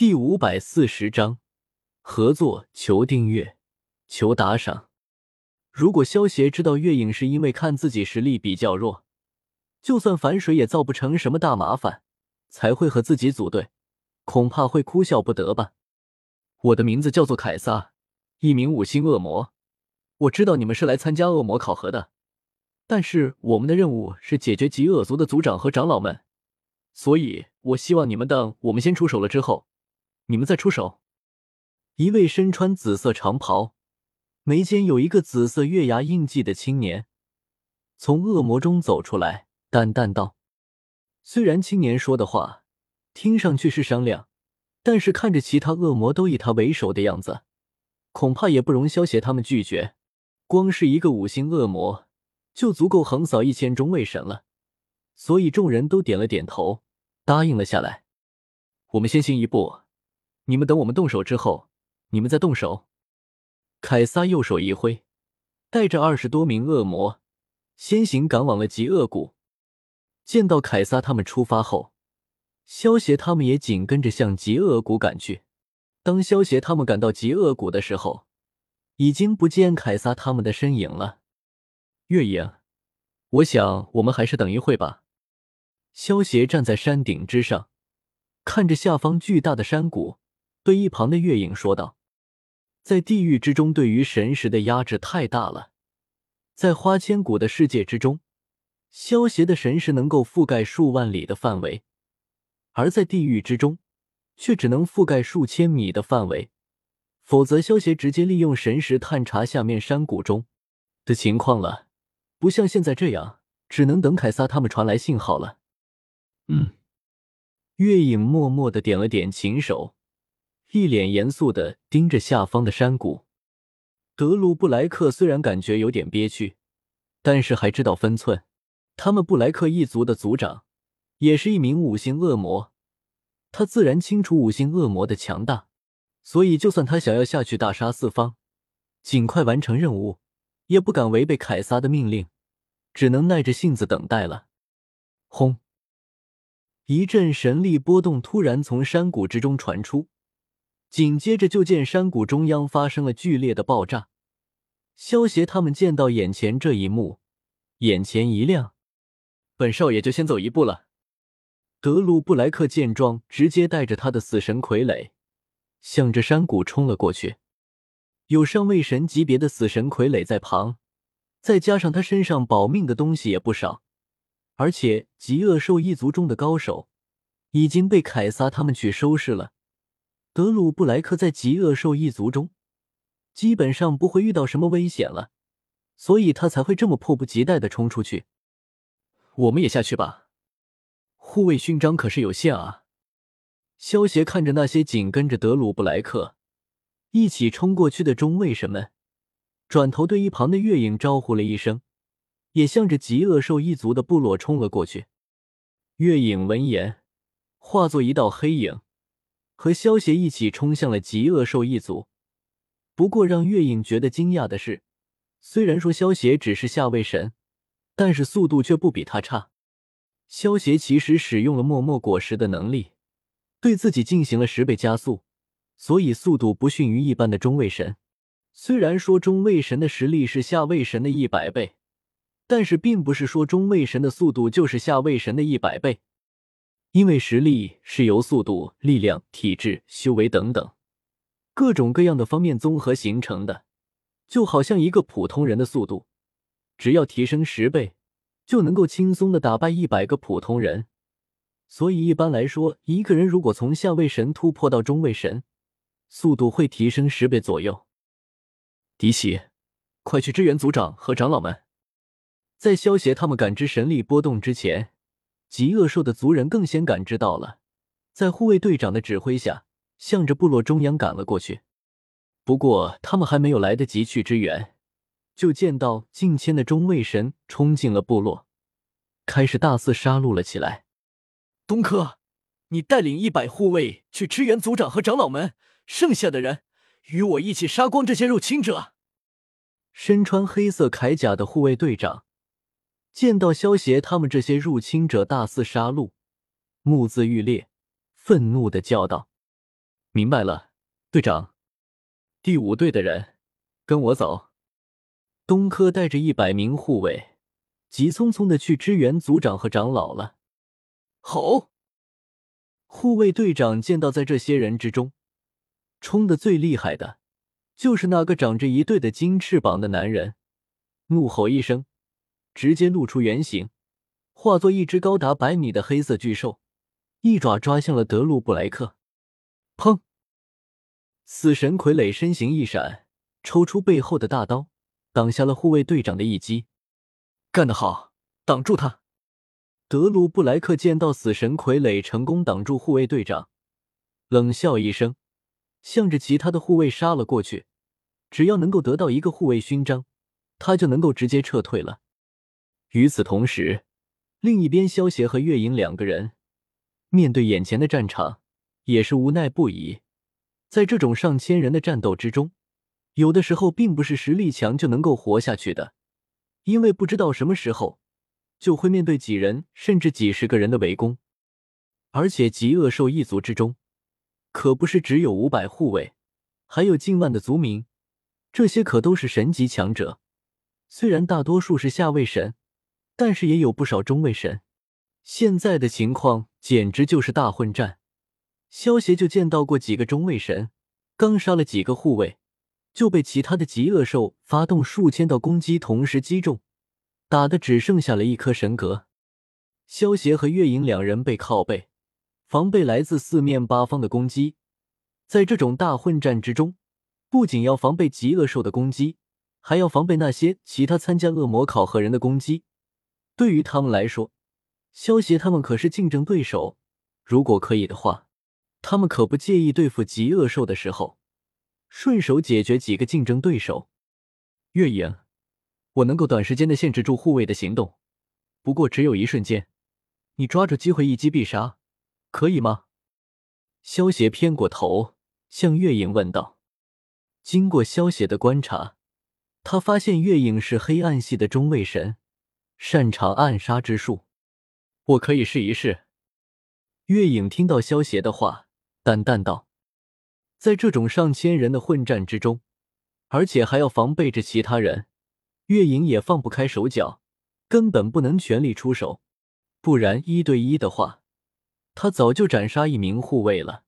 第五百四十章合作，求订阅，求打赏。如果萧协知道月影是因为看自己实力比较弱，就算反水也造不成什么大麻烦，才会和自己组队，恐怕会哭笑不得吧。我的名字叫做凯撒，一名五星恶魔。我知道你们是来参加恶魔考核的，但是我们的任务是解决极恶族的族长和长老们，所以我希望你们等我们先出手了之后。你们再出手。一位身穿紫色长袍、眉间有一个紫色月牙印记的青年从恶魔中走出来，淡淡道：“虽然青年说的话听上去是商量，但是看着其他恶魔都以他为首的样子，恐怕也不容萧协他们拒绝。光是一个五星恶魔就足够横扫一千中位神了。”所以众人都点了点头，答应了下来。我们先行一步。你们等我们动手之后，你们再动手。凯撒右手一挥，带着二十多名恶魔先行赶往了极恶谷。见到凯撒他们出发后，萧协他们也紧跟着向极恶谷赶去。当萧协他们赶到极恶谷的时候，已经不见凯撒他们的身影了。月影，我想我们还是等一会吧。萧协站在山顶之上，看着下方巨大的山谷。对一旁的月影说道：“在地狱之中，对于神识的压制太大了。在花千骨的世界之中，萧邪的神识能够覆盖数万里的范围，而在地狱之中，却只能覆盖数千米的范围。否则，萧邪直接利用神识探查下面山谷中的情况了，不像现在这样，只能等凯撒他们传来信号了。”嗯，月影默默的点了点琴手。一脸严肃的盯着下方的山谷，德鲁布莱克虽然感觉有点憋屈，但是还知道分寸。他们布莱克一族的族长也是一名五星恶魔，他自然清楚五星恶魔的强大，所以就算他想要下去大杀四方，尽快完成任务，也不敢违背凯撒的命令，只能耐着性子等待了。轰！一阵神力波动突然从山谷之中传出。紧接着，就见山谷中央发生了剧烈的爆炸。萧协他们见到眼前这一幕，眼前一亮。本少爷就先走一步了。德鲁布莱克见状，直接带着他的死神傀儡，向着山谷冲了过去。有上位神级别的死神傀儡在旁，再加上他身上保命的东西也不少，而且极恶兽一族中的高手已经被凯撒他们去收拾了。德鲁布莱克在极恶兽一族中，基本上不会遇到什么危险了，所以他才会这么迫不及待的冲出去。我们也下去吧，护卫勋章可是有限啊！萧协看着那些紧跟着德鲁布莱克一起冲过去的中卫神们，转头对一旁的月影招呼了一声，也向着极恶兽一族的部落冲了过去。月影闻言，化作一道黑影。和萧协一起冲向了极恶兽一族。不过，让月影觉得惊讶的是，虽然说萧协只是下位神，但是速度却不比他差。萧协其实使用了默默果实的能力，对自己进行了十倍加速，所以速度不逊于一般的中位神。虽然说中位神的实力是下位神的一百倍，但是并不是说中位神的速度就是下位神的一百倍。因为实力是由速度、力量、体质、修为等等各种各样的方面综合形成的，就好像一个普通人的速度，只要提升十倍，就能够轻松的打败一百个普通人。所以一般来说，一个人如果从下位神突破到中位神，速度会提升十倍左右。迪奇，快去支援族长和长老们，在萧协他们感知神力波动之前。极恶兽的族人更先感知到了，在护卫队长的指挥下，向着部落中央赶了过去。不过，他们还没有来得及去支援，就见到近千的中卫神冲进了部落，开始大肆杀戮了起来。东科，你带领一百护卫去支援族长和长老们，剩下的人与我一起杀光这些入侵者。身穿黑色铠甲的护卫队长。见到萧协他们这些入侵者大肆杀戮，目眦欲裂，愤怒的叫道：“明白了，队长。第五队的人，跟我走。东科带着一百名护卫，急匆匆的去支援族长和长老了。吼！护卫队长见到在这些人之中，冲的最厉害的，就是那个长着一对的金翅膀的男人，怒吼一声，直接露出原形，化作一只高达百米的黑色巨兽，一爪抓向了德鲁布莱克。砰！死神傀儡身形一闪，抽出背后的大刀，挡下了护卫队长的一击。干得好，挡住他！德鲁布莱克见到死神傀儡成功挡住护卫队长，冷笑一声，向着其他的护卫杀了过去。只要能够得到一个护卫勋章，他就能够直接撤退了。与此同时，另一边，萧协和月影两个人面对眼前的战场，也是无奈不已。在这种上千人的战斗之中，有的时候并不是实力强就能够活下去的，因为不知道什么时候就会面对几人甚至几十个人的围攻。而且极恶兽一族之中，可不是只有五百护卫，还有近万的族民，这些可都是神级强者。虽然大多数是下位神，但是也有不少中位神。现在的情况简直就是大混战。萧协就见到过几个中位神，刚杀了几个护卫，就被其他的极恶兽发动数千道攻击同时击中，打的只剩下了一颗神格。萧协和月影两人背靠背，防备来自四面八方的攻击。在这种大混战之中，不仅要防备极恶兽的攻击，还要防备那些其他参加恶魔考核人的攻击。对于他们来说，萧协他们可是竞争对手。如果可以的话。他们可不介意对付极恶兽的时候，顺手解决几个竞争对手。月影，我能够短时间的限制住护卫的行动，不过只有一瞬间，你抓住机会一击必杀，可以吗？萧邪偏过头向月影问道。经过萧邪的观察，他发现月影是黑暗系的中位神，擅长暗杀之术。我可以试一试。月影听到萧邪的话。淡淡道：“在这种上千人的混战之中，而且还要防备着其他人，月影也放不开手脚，根本不能全力出手。不然一对一的话，他早就斩杀一名护卫了。”